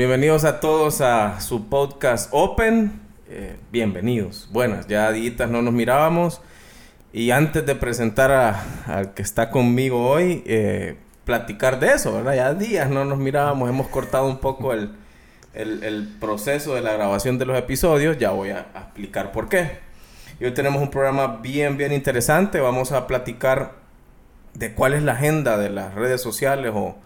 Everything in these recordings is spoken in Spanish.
bienvenidos a todos a su podcast Open. Eh, bienvenidos. Buenas, ya días no nos mirábamos. Y antes de presentar al que está conmigo hoy, eh, platicar de eso, ¿verdad? Ya días no nos mirábamos, hemos cortado un poco el, el, proceso de la grabación de los episodios, ya voy a, explicar por qué. Y hoy tenemos un programa bien, bien interesante, vamos a platicar de cuál es la agenda de las redes sociales o,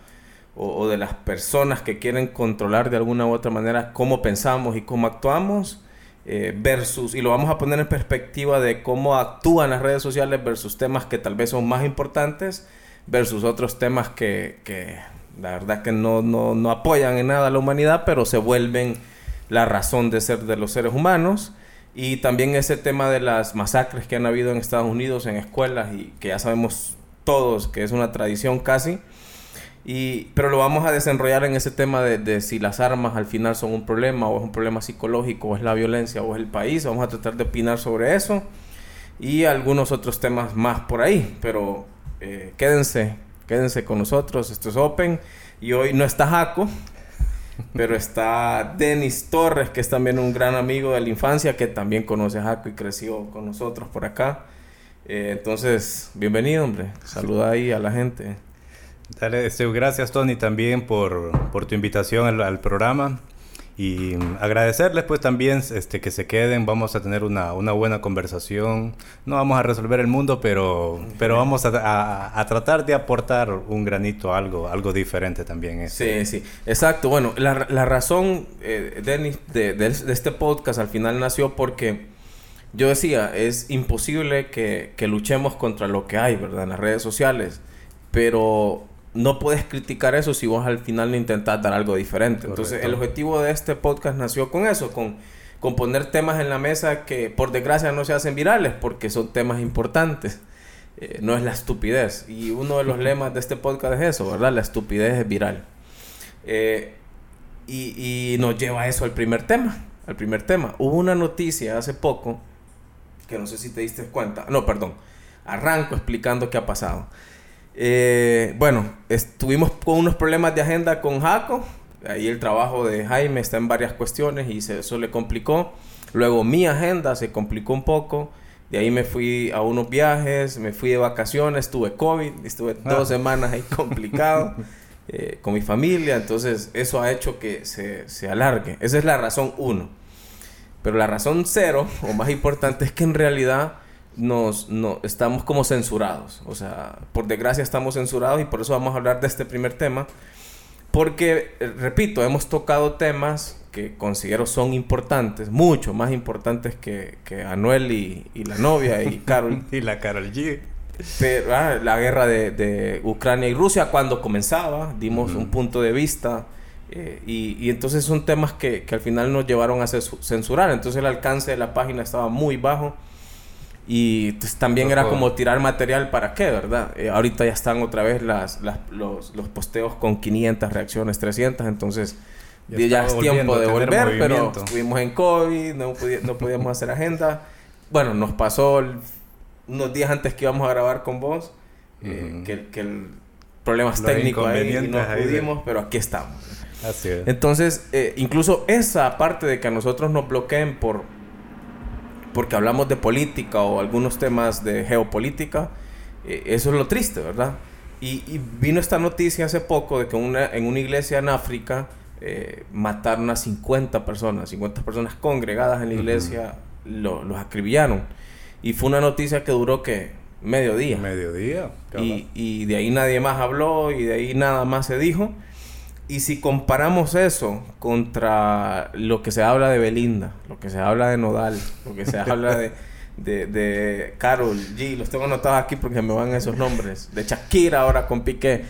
o, de las personas que quieren controlar de alguna u otra manera cómo pensamos y cómo actuamos. Eh, versus, y lo vamos a poner en perspectiva de cómo actúan las redes sociales versus temas que tal vez son más importantes versus otros temas que, que la verdad que no, no, no, apoyan en nada a la humanidad, pero se vuelven la razón de ser de los seres humanos. Y también ese tema de las masacres que han habido en Estados Unidos en escuelas y que ya sabemos todos que es una tradición casi. Pero lo vamos a desenrollar en ese tema de, de, si las armas al final son un problema o es un problema psicológico o es la violencia o es el país. Vamos a tratar de opinar sobre eso y algunos otros temas más por ahí. Pero eh, quédense, quédense con nosotros. Esto es Open y hoy no está Jaco, pero está Denis Torres, que es también un gran amigo de la infancia que también conoce a Jaco y creció con nosotros por acá. Eh, entonces, bienvenido, hombre. Saluda ahí a la gente. Dale, este, gracias Tony también por, por tu invitación al, programa y agradecerles pues también este, que se queden, vamos a tener una, una buena conversación, no vamos a resolver el mundo, pero, pero vamos a, a, tratar de aportar un granito, algo, algo diferente también. Este. Sí, sí, exacto. Bueno, la, la razón, eh, de, de, de, este podcast al final nació porque yo decía, es imposible que, que luchemos contra lo que hay, ¿verdad? En las redes sociales, pero no puedes criticar eso si vos al final no intentás dar algo diferente. Entonces, el objetivo de este podcast nació con eso, con, con poner temas en la mesa que por desgracia no se hacen virales porque son temas importantes. Eh, no es la estupidez. Y uno de los lemas de este podcast es eso, ¿verdad? La estupidez es viral. Eh, y, y, nos lleva eso al primer tema. Al primer tema. Hubo una noticia hace poco, que no sé si te diste cuenta. No, perdón. Arranco explicando qué ha pasado. Eh, bueno, estuvimos con unos problemas de agenda con Jaco. Ahí el trabajo de Jaime está en varias cuestiones y eso le complicó. Luego mi agenda se complicó un poco. De ahí me fui a unos viajes, me fui de vacaciones, tuve COVID, estuve ah. dos semanas ahí complicado eh, con mi familia. Entonces eso ha hecho que se, se alargue. Esa es la razón uno. Pero la razón cero, o más importante, es que en realidad nos, no, estamos como censurados. O sea, por desgracia estamos censurados y por eso vamos a hablar de este primer tema. Porque, eh, repito, hemos tocado temas que considero son importantes, mucho más importantes que, que Anuel y, y, la novia y Carol. y la Carol G. Pero, ah, la guerra de, de, Ucrania y Rusia cuando comenzaba, dimos un punto de vista. Eh, y, y, entonces son temas que, que, al final nos llevaron a censurar. Entonces el alcance de la página estaba muy bajo. Y pues, también era como tirar material para qué, ¿verdad? Eh, ahorita ya están otra vez las, las, los, los, posteos con 500 reacciones, 300, entonces ya, es tiempo de volver, pero estuvimos en COVID, no, no podíamos hacer agenda. Bueno, nos pasó unos días antes que íbamos a grabar con vos, eh, que, que, el problemas técnicos ahí y no pudimos, pero aquí estamos. Así es. Entonces, eh, incluso esa parte de que a nosotros nos bloqueen por porque hablamos de política o algunos temas de geopolítica, eh, eso es lo triste, ¿verdad? Y, vino esta noticia hace poco de que una, en una iglesia en África eh, mataron a 50 personas, 50 personas congregadas en la iglesia, los acribillaron. Y fue una noticia que duró que mediodía. Mediodía. Y, y de ahí nadie más habló y de ahí nada más se dijo. Y si comparamos eso contra lo que se habla de Belinda, lo que se habla de Nodal, lo que se habla de, de, de Carol G, los tengo anotados aquí porque me van esos nombres, de Shakira ahora con Piqué.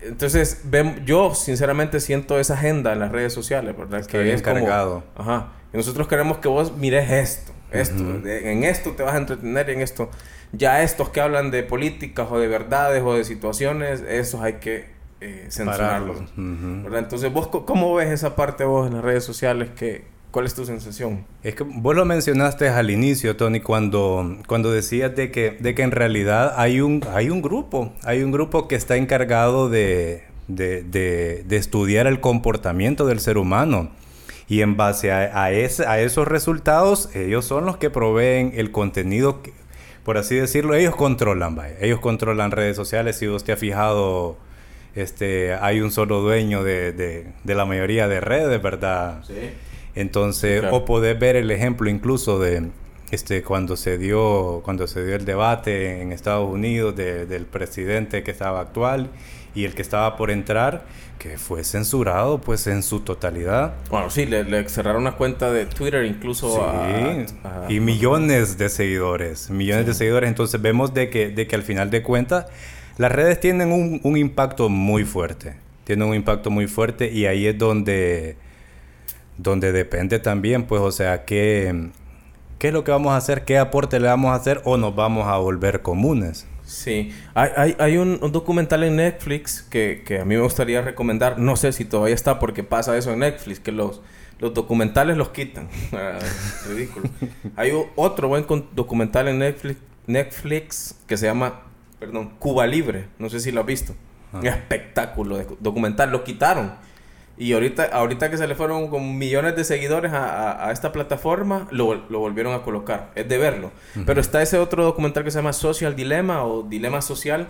Entonces, yo sinceramente siento esa agenda en las redes sociales, ¿verdad? que es cargado. ajá. Y nosotros queremos que vos mires esto, esto, en esto te vas a entretener, en esto. Ya estos que hablan de políticas o de verdades o de situaciones, esos hay que eh, censurarlos. Entonces, ¿vos cómo ves esa parte vos en las redes sociales? Que, ¿Cuál es tu sensación? Es que vos lo mencionaste al inicio, Tony, cuando, cuando decías de que, de que en realidad hay un, hay un grupo, hay un grupo que está encargado de, de, de, de estudiar el comportamiento del ser humano. Y en base a, a, ese, a, esos resultados, ellos son los que proveen el contenido, que, por así decirlo, ellos controlan, vaya. Ellos controlan redes sociales. Si usted ha fijado, este, hay un solo dueño de, de, de la mayoría de redes, ¿verdad? Sí. Entonces, Claro. o poder ver el ejemplo incluso de este cuando se dio cuando se dio el debate en Estados Unidos de- del presidente que estaba actual y el que estaba por entrar que fue censurado pues en su totalidad Bueno, sí, le, le cerraron una cuenta de Twitter incluso Sí, a, a- y millones de seguidores, millones de seguidores. Entonces vemos de que, de que al final de cuentas las redes tienen un, impacto muy fuerte. Tienen un impacto muy fuerte y ahí es donde, donde depende también, pues, o sea, qué, qué es lo que vamos a hacer, qué aporte le vamos a hacer o nos vamos a volver comunes. Sí, hay, hay, un, documental en Netflix que, que a mí me gustaría recomendar. No sé si todavía está porque pasa eso en Netflix, que los, los documentales los quitan. Ah, Ridículo. hay otro buen documental en Netflix, Netflix que se llama, perdón, Cuba Libre. No sé si lo has visto. Ah. Un espectáculo de documental. Lo quitaron. Y ahorita, ahorita que se le fueron con millones de seguidores a, a- a esta plataforma, lo, lo volvieron a colocar. Es de verlo. Pero está ese otro documental que se llama Social Dilemma o Dilema Social,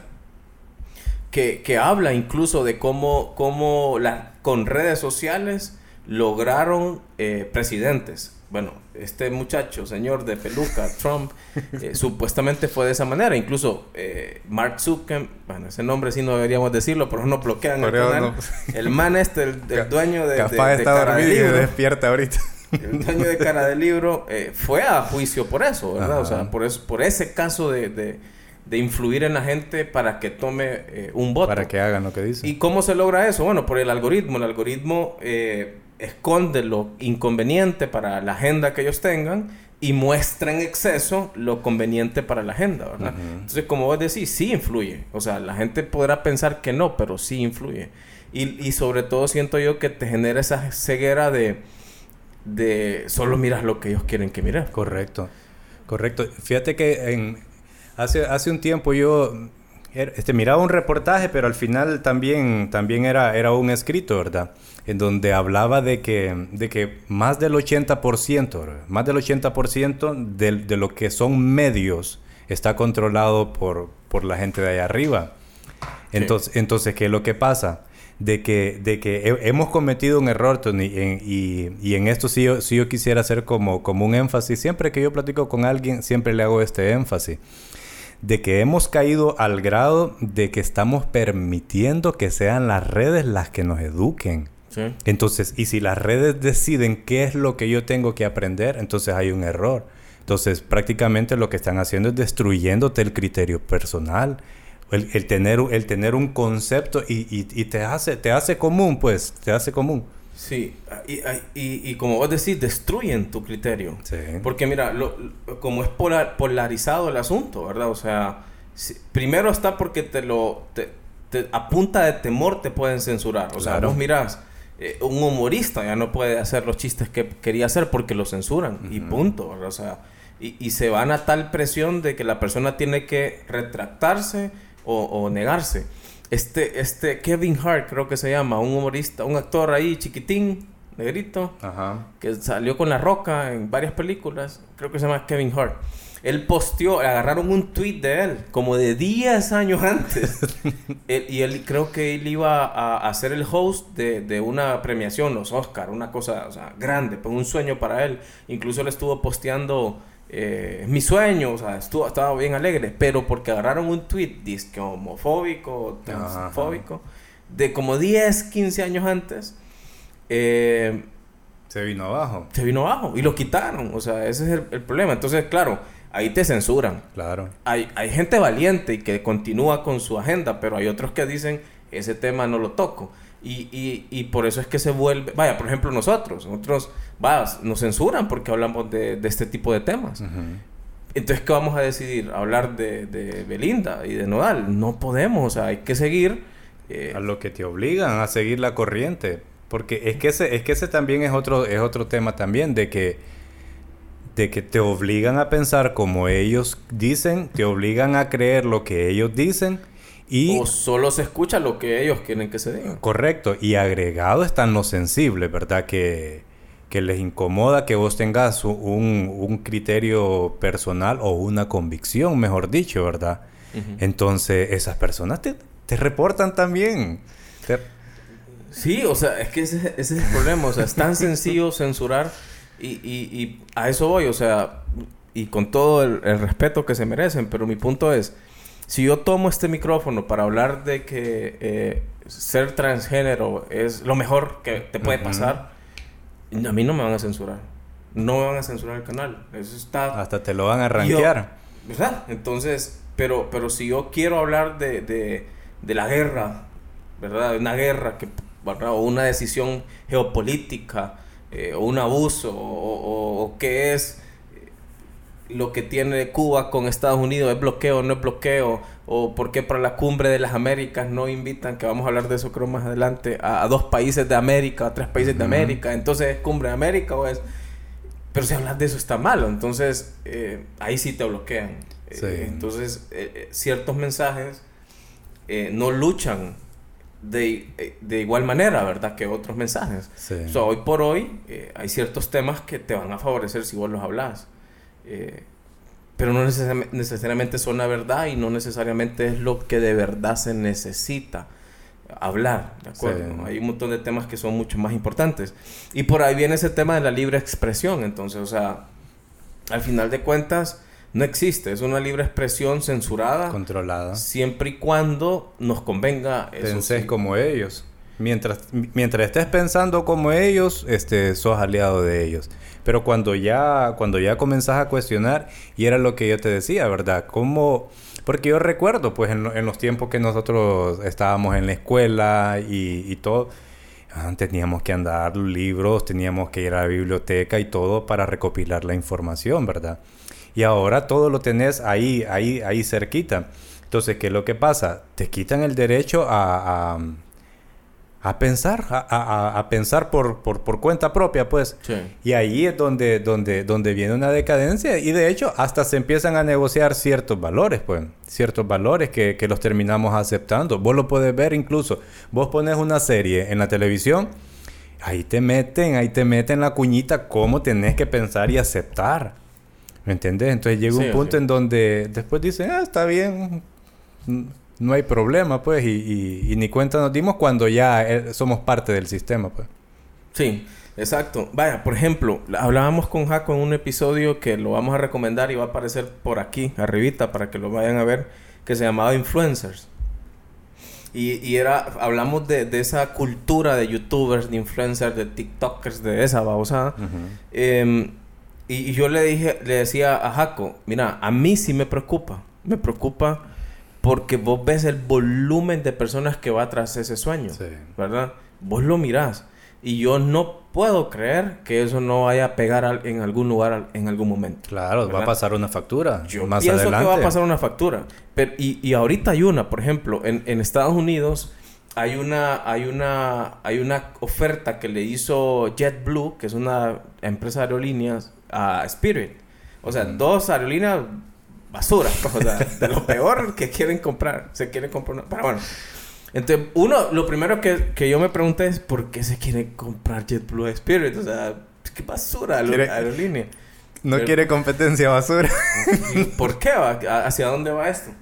que, que habla incluso de cómo, cómo la- con redes sociales lograron eh, presidentes. Bueno, este muchacho, señor de peluca, Trump, eh, supuestamente fue de esa manera. Incluso eh, Mark Zuckerberg, bueno, ese nombre sí no deberíamos decirlo, pero no bloquean el canal. El man este, el, el dueño de, Capaz de está Cara de dormido y Libro, despierta ahorita. el dueño de Cara de Libro, eh, fue a juicio por eso, ¿verdad? O sea, por, eso, por ese caso de, de, de influir en la gente para que tome eh, un voto. Para que hagan lo que dicen. ¿Y cómo se logra eso? Bueno, por el algoritmo. El algoritmo eh, esconde lo inconveniente para la agenda que ellos tengan y muestra en exceso lo conveniente para la agenda, ¿verdad? Ujú. Entonces, como vos decís, sí influye. O sea, la gente podrá pensar que no, pero sí influye. Y, y sobre todo siento yo que te genera esa ceguera de, de solo miras lo que ellos quieren que mires. Correcto, correcto. Fíjate que en, hace, hace un tiempo yo er- este, miraba un reportaje, pero al final también, también era, era un escrito, ¿verdad? En donde hablaba de que, de que más del 80%, ¿verdad? más del 80% de, de lo que son medios está controlado por, por la gente de allá arriba. Entonces, entonces, ¿qué es lo que pasa? De que, de que he- hemos cometido un error, Tony, en- y, y en esto sí yo, sí yo quisiera hacer como, como un énfasis. Siempre que yo platico con alguien, siempre le hago este énfasis. De que hemos caído al grado de que estamos permitiendo que sean las redes las que nos eduquen. Sí. Entonces, y si las redes deciden qué es lo que yo tengo que aprender, entonces hay un error. Entonces, prácticamente lo que están haciendo es destruyéndote el criterio personal. El, el tener, el tener un concepto y, y- y te, hace, te hace común, pues, te hace común. Sí, y, y, y como vos decís, destruyen tu criterio. Sí. Porque mira, lo- lo- como es polar- polarizado el asunto, ¿verdad? O sea, si- primero está porque te lo... Te, te- a punta de temor te pueden censurar. O sea, vos mirás, eh, un humorista ya no puede hacer los chistes que quería hacer porque lo censuran. Y punto. O sea, y, y se van a tal presión de que la persona tiene que retractarse o, o negarse. Este, este Kevin Hart, creo que se llama, un humorista, un actor ahí chiquitín, negrito, Ajá. que salió con La Roca en varias películas, creo que se llama Kevin Hart. Él posteó, agarraron un tweet de él, como de 10 años antes. Él- y él creo que él iba a, a ser el host de, de una premiación, los Oscar, una cosa o sea, grande, pues un sueño para él. Incluso él estuvo posteando eh, mi sueño, o sea, estuvo, estaba bien alegre, pero porque agarraron un tweet, disque homofóbico, Ajá. transfóbico, de como 10, 15 años antes. Eh, Se vino abajo. se vino abajo y lo quitaron. O sea, ese es el, el problema. Entonces, claro, ahí te censuran. Claro. Hay, hay gente valiente y que continúa con su agenda, pero hay otros que dicen, ese tema no lo toco. Y, y, y por eso es que se vuelve, vaya, por ejemplo nosotros, nosotros, vaya, nos censuran porque hablamos de, de este tipo de temas. Entonces, ¿qué vamos a decidir? ¿Hablar de, de Belinda y de Nodal? No podemos, o sea, hay que seguir. eh, a lo que te obligan a seguir la corriente porque es que ese es que ese también es otro es otro tema también de que de que te obligan a pensar como ellos dicen te obligan a creer lo que ellos dicen Y, o solo se escucha lo que ellos quieren que se diga. Correcto. Y agregado están los sensibles, ¿verdad? Que, que les incomoda que vos tengas un, un criterio personal o una convicción, mejor dicho, ¿verdad? Entonces, esas personas te, te reportan también. Sí, o sea, es que ese, es el problema. O sea, es tan sencillo censurar y, y, y, a eso voy. O sea, y con todo el, respeto que se merecen. Pero mi punto es, si yo tomo este micrófono para hablar de que eh, ser transgénero es lo mejor que te puede pasar, a mí no me van a censurar. No me van a censurar el canal. Eso está... Hasta te lo van a rankear. ¿Verdad? Entonces, pero, pero si yo quiero hablar de, de, de la guerra, ¿verdad? Una guerra que o una decisión geopolítica, eh, o un abuso, o, qué es lo que tiene Cuba con Estados Unidos, ¿es bloqueo o no es bloqueo? ¿O por qué para la cumbre de las Américas no invitan, que vamos a hablar de eso creo más adelante, a, dos países de América, a tres países de América? Entonces, ¿es cumbre de América o es...? Pero si hablas de eso está malo, entonces eh, ahí sí te bloquean. Eh, entonces, ciertos mensajes no luchan de, de, igual manera, ¿verdad? Que otros mensajes. hoy por hoy eh, hay ciertos temas que te van a favorecer si vos los hablas. Eh, pero no necesariamente son la verdad y no necesariamente es lo que de verdad se necesita hablar, ¿de acuerdo? Hay un montón de temas que son mucho más importantes. Y por ahí viene ese tema de la libre expresión. Entonces, o sea, al final de cuentas no existe. Es una libre expresión censurada. Controlada. Siempre y cuando nos convenga. Eso como ellos. Mientras, mientras estés pensando como ellos, este, sos aliado de ellos. Pero cuando ya, cuando ya comenzás a cuestionar, y era lo que yo te decía, ¿verdad? Como... Porque yo recuerdo, pues, en, los tiempos que nosotros estábamos en la escuela y, y todo, ah, teníamos que andar libros, teníamos que ir a la biblioteca y todo para recopilar la información, ¿verdad? Y ahora todo lo tenés ahí, ahí, ahí cerquita. Entonces, ¿qué es lo que pasa? Te quitan el derecho a, a, pensar, a, pensar por, por, cuenta propia, pues. Y ahí es donde, donde, donde viene una decadencia. Y de hecho, hasta se empiezan a negociar ciertos valores, pues. Ciertos valores que, que los terminamos aceptando. Vos lo puedes ver incluso. Vos pones una serie en la televisión. Ahí te meten, ahí te meten la cuñita cómo tenés que pensar y aceptar. ¿Me entiendes? Entonces llega un punto en donde después dicen, ah, está bien, no hay problema, pues, y, ni cuenta nos dimos cuando ya eh, somos parte del sistema, pues. Sí, exacto. Vaya, por ejemplo, hablábamos con Jaco en un episodio que lo vamos a recomendar y va a aparecer por aquí, arribita, para que lo vayan a ver, que se llamaba Influencers. Y, y era, hablamos de, de, esa cultura de youtubers, de influencers, de tiktokers, de esa babosada. eh, y, yo le dije, le decía a Jaco, mira, a mí sí me preocupa. Me preocupa porque vos ves el volumen de personas que va tras ese sueño, ¿verdad? Vos lo mirás. Y yo no puedo creer que eso no vaya a pegar en algún lugar en algún momento. Claro, va a pasar una factura. Yo más pienso que va a pasar una factura. Pero, y, y ahorita hay una, por ejemplo, en, en Estados Unidos hay una, hay una, hay una oferta que le hizo JetBlue, que es una empresa de aerolíneas, a Spirit. O sea, dos aerolíneas basura. O sea, de lo peor que quieren comprar. Se quieren comprar una... Pero bueno. Entonces, uno, lo primero que, que yo me pregunté es ¿por qué se quiere comprar JetBlue Spirit? O sea, qué basura aerolínea. No quiere competencia basura. ¿Por qué va? ¿Hacia dónde va esto?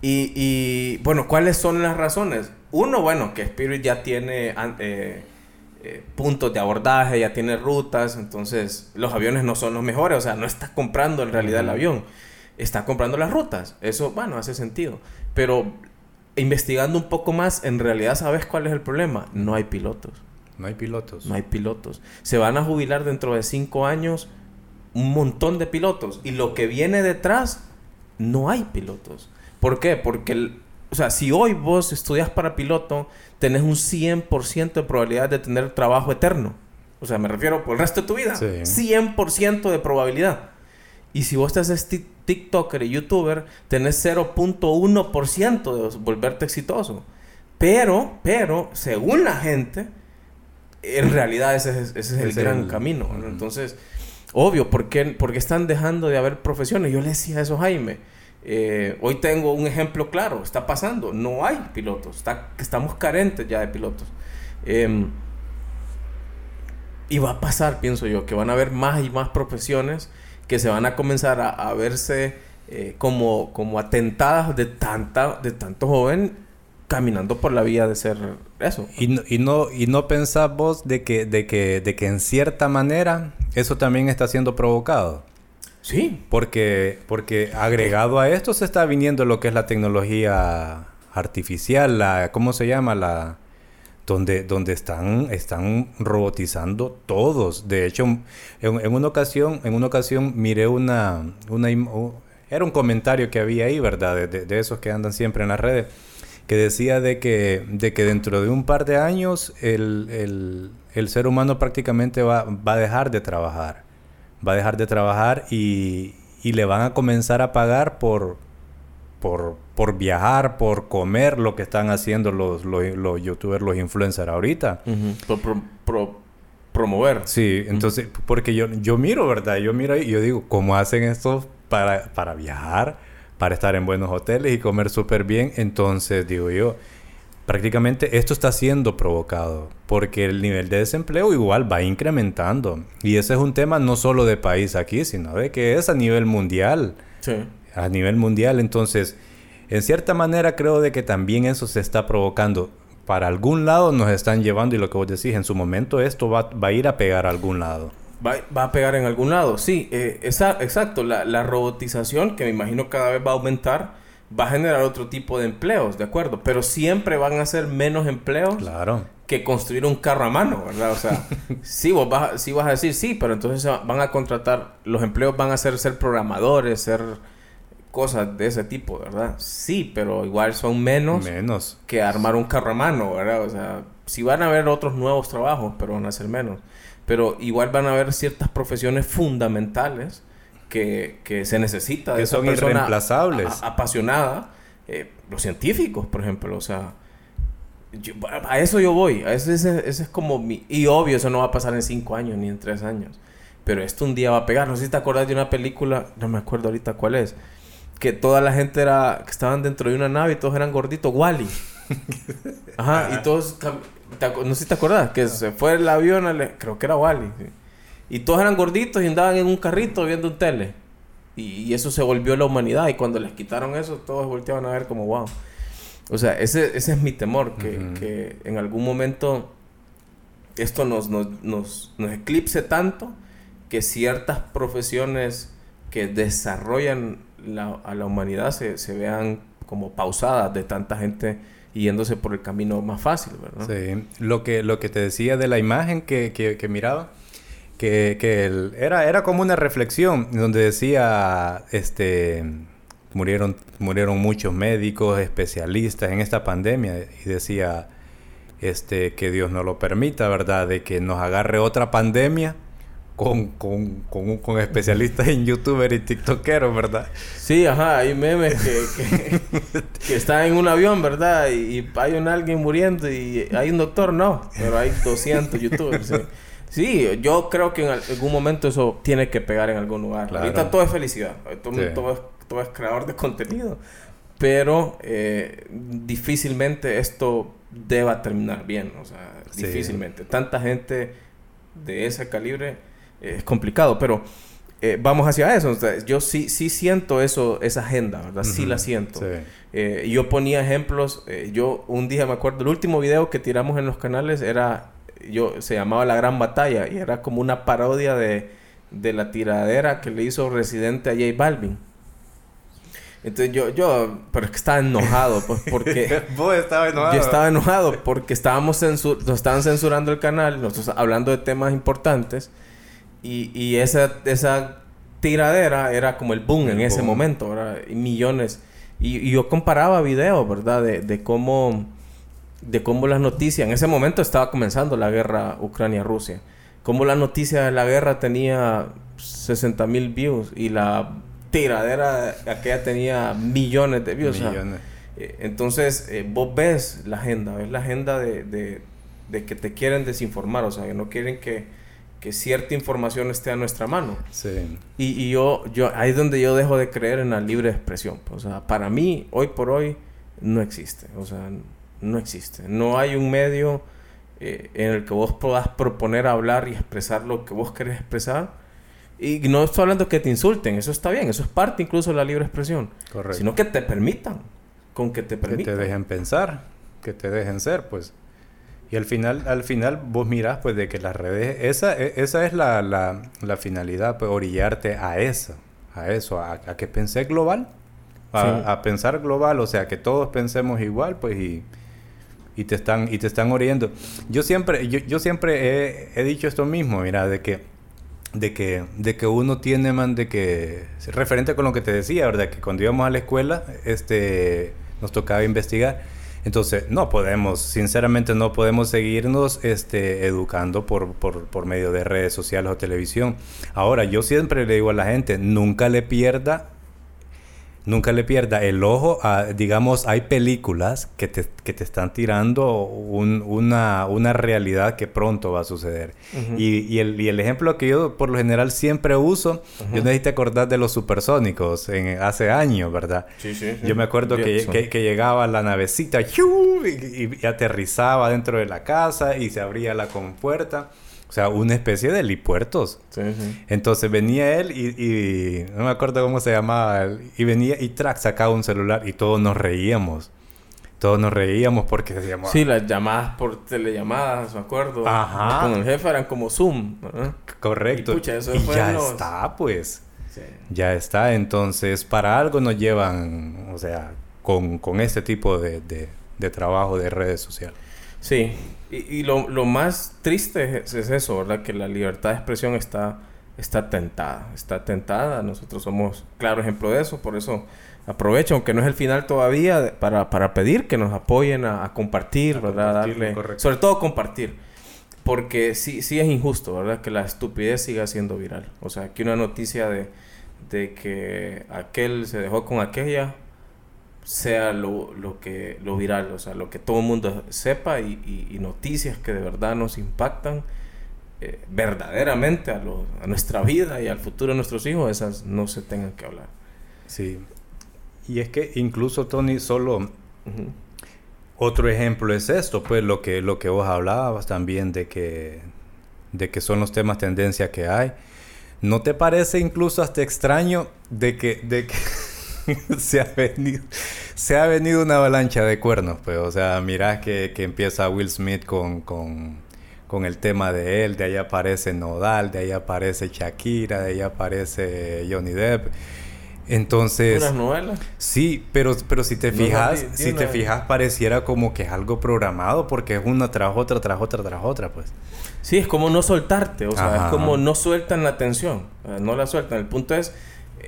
Y, y, bueno, ¿cuáles son las razones? Uno, bueno, que Spirit ya tiene eh, eh, puntos de abordaje, ya tiene rutas, entonces los aviones no son los mejores, o sea, no está comprando en realidad el avión, está comprando las rutas. Eso, bueno, hace sentido. Pero investigando un poco más, en realidad sabes cuál es el problema. No hay pilotos. No hay pilotos. No hay pilotos. Se van a jubilar dentro de cinco años un montón de pilotos. Y lo que viene detrás, no hay pilotos. ¿Por qué? Porque el, o sea, si hoy vos estudias para piloto, tenés un 100% de probabilidad de tener trabajo eterno. O sea, me refiero por el resto de tu vida. 100% de probabilidad. Y si vos estás TikToker y YouTuber, tenés 0.1% de volverte exitoso. Pero, pero, según la gente, en realidad ese es, ese es el gran camino. Entonces, obvio, ¿por qué, ¿por qué están dejando de haber profesiones? Yo le decía eso a Jaime Eh, hoy tengo un ejemplo claro, está pasando, no hay pilotos, está, estamos carentes ya de pilotos. Em, y va a pasar, pienso yo, que van a haber más y más profesiones que se van a comenzar a, verse eh, como, como atentadas de, tanta, de tanto joven caminando por la vía de ser eso. Y no, y no, y no pensás vos de que, de, que, de que en cierta manera eso también está siendo provocado. Sí. Porque, porque agregado a esto se está viniendo lo que es la tecnología artificial, la, ¿cómo se llama? La, donde, donde están, están robotizando todos. De hecho, en, una ocasión, en una ocasión miré una, una era un comentario que había ahí, ¿verdad? De, esos que andan siempre en las redes, que decía de que, de que dentro de un par de años el, ser humano prácticamente va, va, a dejar de trabajar. Va a dejar de trabajar y, y le van a comenzar a pagar por, por, por viajar, por comer, lo que están haciendo los, los, youtubers, los influencers ahorita. Por promover. Sí, entonces, porque yo, yo miro, ¿verdad? Yo miro y yo digo, ¿cómo hacen esto para, para viajar, para estar en buenos hoteles y comer súper bien? Entonces, digo yo, prácticamente esto está siendo provocado porque el nivel de desempleo igual va incrementando. Y ese es un tema no solo de país aquí, sino de que es a nivel mundial. Sí a nivel mundial. Entonces, en cierta manera creo de que también eso se está provocando. Para algún lado nos están llevando y lo que vos decís, en su momento esto va, va a ir a pegar a algún lado. Va, va a pegar en algún lado, sí, eh, esa, exacto. La, la, robotización, que me imagino cada vez va a aumentar, va a generar otro tipo de empleos, ¿de acuerdo? Pero siempre van a ser menos empleos claro. que construir un carro a mano, ¿verdad? O sea, sí, vos vas, sí vas a decir sí, pero entonces van a contratar, los empleos van a ser ser programadores, ser cosas de ese tipo, ¿verdad? Sí, pero igual son menos, menos. que armar un carro a mano, ¿verdad? O sea, sí van a haber otros nuevos trabajos, pero van a ser menos. Pero igual van a haber ciertas profesiones fundamentales que, que se necesita de que son irreemplazables. apasionada. Eh, los científicos, por ejemplo, o sea, a eso yo voy. A ese, ese, es como mi... Y obvio, eso no va a pasar en cinco años ni en tres años. Pero esto un día va a pegar. No sé si te acuerdas de una película, no me acuerdo ahorita cuál es, que toda la gente era, que estaban dentro de una nave y todos eran gorditos, Wally. Ajá, y todos, no sé si te acordás, que se fue el avión, creo que era Wally. Y todos eran gorditos y andaban en un carrito viendo un tele. Y, eso se volvió la humanidad. Y cuando les quitaron eso, todos volteaban a ver como, wow. O sea, ese, ese es mi temor, que, que en algún momento esto nos, nos, nos, nos eclipse tanto que ciertas profesiones que desarrollan a la humanidad se, se, vean como pausadas de tanta gente yéndose por el camino más fácil, ¿verdad? Sí, lo que, lo que te decía de la imagen que, que, miraba, que, que era, era como una reflexión donde decía, este, murieron, murieron muchos médicos, especialistas en esta pandemia y decía, este, que Dios no lo permita, ¿verdad? De que nos agarre otra pandemia con, con, con, con, especialistas en youtuber y tiktokeros, ¿verdad? Sí, ajá, hay memes que, que, están en un avión, ¿verdad? Y, hay un alguien muriendo y hay un doctor, no, pero hay 200 youtubers. Sí. Yo creo que en algún momento eso tiene que pegar en algún lugar. Ahorita todo es felicidad, todo, todo, es, todo, es, creador de contenido, pero eh, difícilmente esto deba terminar bien, o sea, difícilmente. Tanta gente de ese calibre es complicado, pero eh, vamos hacia eso. yo sí, sí siento eso, esa agenda, ¿verdad? Sí la siento. Eh, yo ponía ejemplos. Eh, yo un día me acuerdo, el último video que tiramos en los canales era, yo se llamaba La Gran Batalla y era como una parodia de, de la tiradera que le hizo Residente a J Balvin. Entonces yo, yo, pero es que estaba enojado, pues porque... Vos estabas enojado. Yo estaba enojado porque estábamos censur nos estaban censurando el canal, nosotros hablando de temas importantes. Y, y esa, esa tiradera era como el boom en ese momento, ¿verdad? Y millones. Y, yo comparaba videos, ¿verdad? De, de, cómo, de cómo las noticias... En ese momento estaba comenzando la guerra Ucrania-Rusia. Cómo la noticia de la guerra tenía 60 mil views y la tiradera aquella tenía millones de views. Millones. Eh, entonces, eh, vos ves la agenda, ves la agenda de, de, de que te quieren desinformar, o sea, que no quieren que que cierta información esté a nuestra mano. Sí. Y, y yo, yo, ahí es donde yo dejo de creer en la libre expresión. O sea, para mí, hoy por hoy, no existe. O sea, no existe. No hay un medio eh, en el que vos puedas proponer hablar y expresar lo que vos querés expresar. Y no estoy hablando que te insulten, eso está bien, eso es parte incluso de la libre expresión. Correcto. Sino que te permitan, con que te Que permitan. te dejen pensar, que te dejen ser, pues. Y al final, al final vos mirás, pues, de que las redes, esa, e- esa es la, la, la finalidad, pues, orillarte a eso, a eso, a, a que pensé global, a, Sí. a pensar global, o sea, que todos pensemos igual, pues, y, y te están, y te están orillando. Yo siempre, yo, yo siempre he, he dicho esto mismo, mira, de que de que, de que uno tiene, man, de que, referente con lo que te decía, ¿verdad? Que cuando íbamos a la escuela, este, nos tocaba investigar. Entonces, no podemos, sinceramente no podemos seguirnos este, educando por, por, por medio de redes sociales o televisión. Ahora, yo siempre le digo a la gente, nunca le pierda Nunca le pierda el ojo a, digamos, hay películas que te, que te están tirando un- una, una realidad que pronto va a suceder. Y, y el, y el ejemplo que yo por lo general siempre uso, yo no sé si te acordás de los supersónicos en, hace años, ¿verdad? Sí, sí, sí. Yo me acuerdo que, que- que llegaba la navecita y- y aterrizaba dentro de la casa y se abría la compuerta. O sea, una especie de helipuertos. Sí, sí. Entonces venía él y, y- no me acuerdo cómo se llamaba él, y venía y track sacaba un celular y todos nos reíamos. Todos nos reíamos porque decíamos, Sí, las llamadas por telellamadas, me acuerdo. Ajá. Con el jefe eran como Zoom. ¿verdad? correcto. Y pucha, eso Y fue ya los- está, pues. Sí. Ya está. Entonces, para algo nos llevan, o sea, con, con este tipo de, de- de trabajo de redes sociales. Sí, y, y lo, lo más triste es, es eso, ¿verdad? Que la libertad de expresión está, está tentada, está tentada. Nosotros somos claro ejemplo de eso, por eso aprovecho, aunque no es el final todavía, para, para pedir que nos apoyen a, a compartir, A ¿verdad? Darle, correcto. sobre todo compartir, porque sí, sí es injusto, ¿verdad? Que la estupidez siga siendo viral. O sea, que una noticia de, de que aquel se dejó con aquella sea lo, lo que lo viral, o sea, lo que todo el mundo sepa y, y- y noticias que de verdad nos impactan eh, verdaderamente a, lo- a nuestra vida y al futuro de nuestros hijos, esas no se tengan que hablar. Sí. Y es que incluso, Tony, solo. Otro ejemplo es esto, pues lo que, lo que vos hablabas también de que, de que son los temas tendencia que hay. ¿No te parece incluso hasta extraño de que, de que se, ha venido, se ha venido una avalancha de cuernos? Pues, o sea, mirá que, que empieza Will Smith con, con, con el tema de él, de ahí aparece Nodal, de ahí aparece Shakira, de ahí aparece Johnny Depp. Entonces... Unas novelas. Sí, pero, pero si te fijas, no, si te fijas pareciera como que es algo programado porque es una tras otra, tras otra, tras otra, pues. Sí, es como no soltarte, o sea, Ajá. es como no sueltan la atención, no la sueltan. El punto es,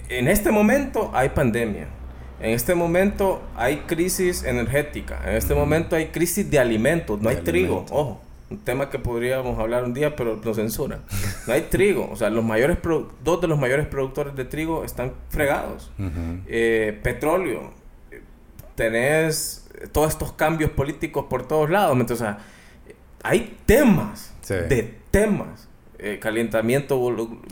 en este momento hay pandemia, en este momento hay crisis energética, en este momento hay crisis de alimentos, no De hay trigo, ojo, un tema que podríamos hablar un día, pero lo censuran. No hay trigo, o sea, los mayores dos de los mayores productores de trigo están fregados. Eh, petróleo, tenés todos estos cambios políticos por todos lados. Entonces, o sea, hay temas, Sí. de temas. El calentamiento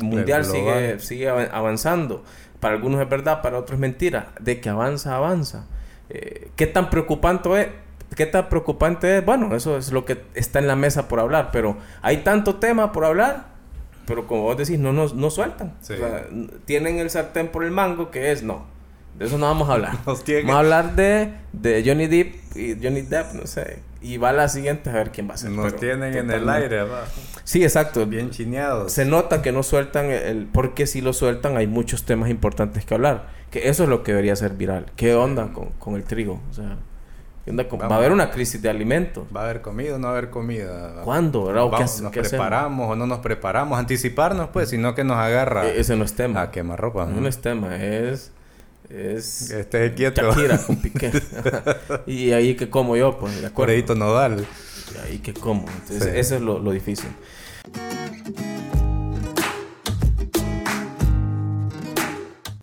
mundial global. sigue, sigue av- avanzando. Para algunos es verdad, para otros es mentira. De que avanza, avanza. Eh, ¿Qué tan preocupante es? ¿Qué tan preocupante es? Bueno, eso es lo que está en la mesa por hablar, pero hay tanto tema por hablar, pero como vos decís, no nos no sueltan. Sí. O sea, tienen el sartén por el mango que es no. De eso no vamos a hablar. Nos tienen- Vamos a hablar de, de Johnny Depp y Johnny Depp, no sé. Y va la siguiente a ver quién va a ser. Nos pero tienen en el aire, va. Sí, exacto. bien chineados. Se nota que no sueltan el... Porque si lo sueltan hay muchos temas importantes que hablar. Que eso es lo que debería ser viral. ¿Qué onda con, con el trigo? O sea, ¿qué onda con- va a haber una crisis de alimentos. ¿Va a haber comida o no va a haber comida? ¿Cuándo? ¿verdad? ¿O qué Vamos, ¿Nos qué hacemos? preparamos o no nos preparamos? Anticiparnos, pues, sino que nos agarra E- ese no es tema. a quemarropa. No es tema, es... Es... Este quieto. Shakira con Piqué. y ahí que como yo, pues, de acuerdo. Corredito nodal. Y ahí que como. Entonces, Sí. eso es lo, lo difícil.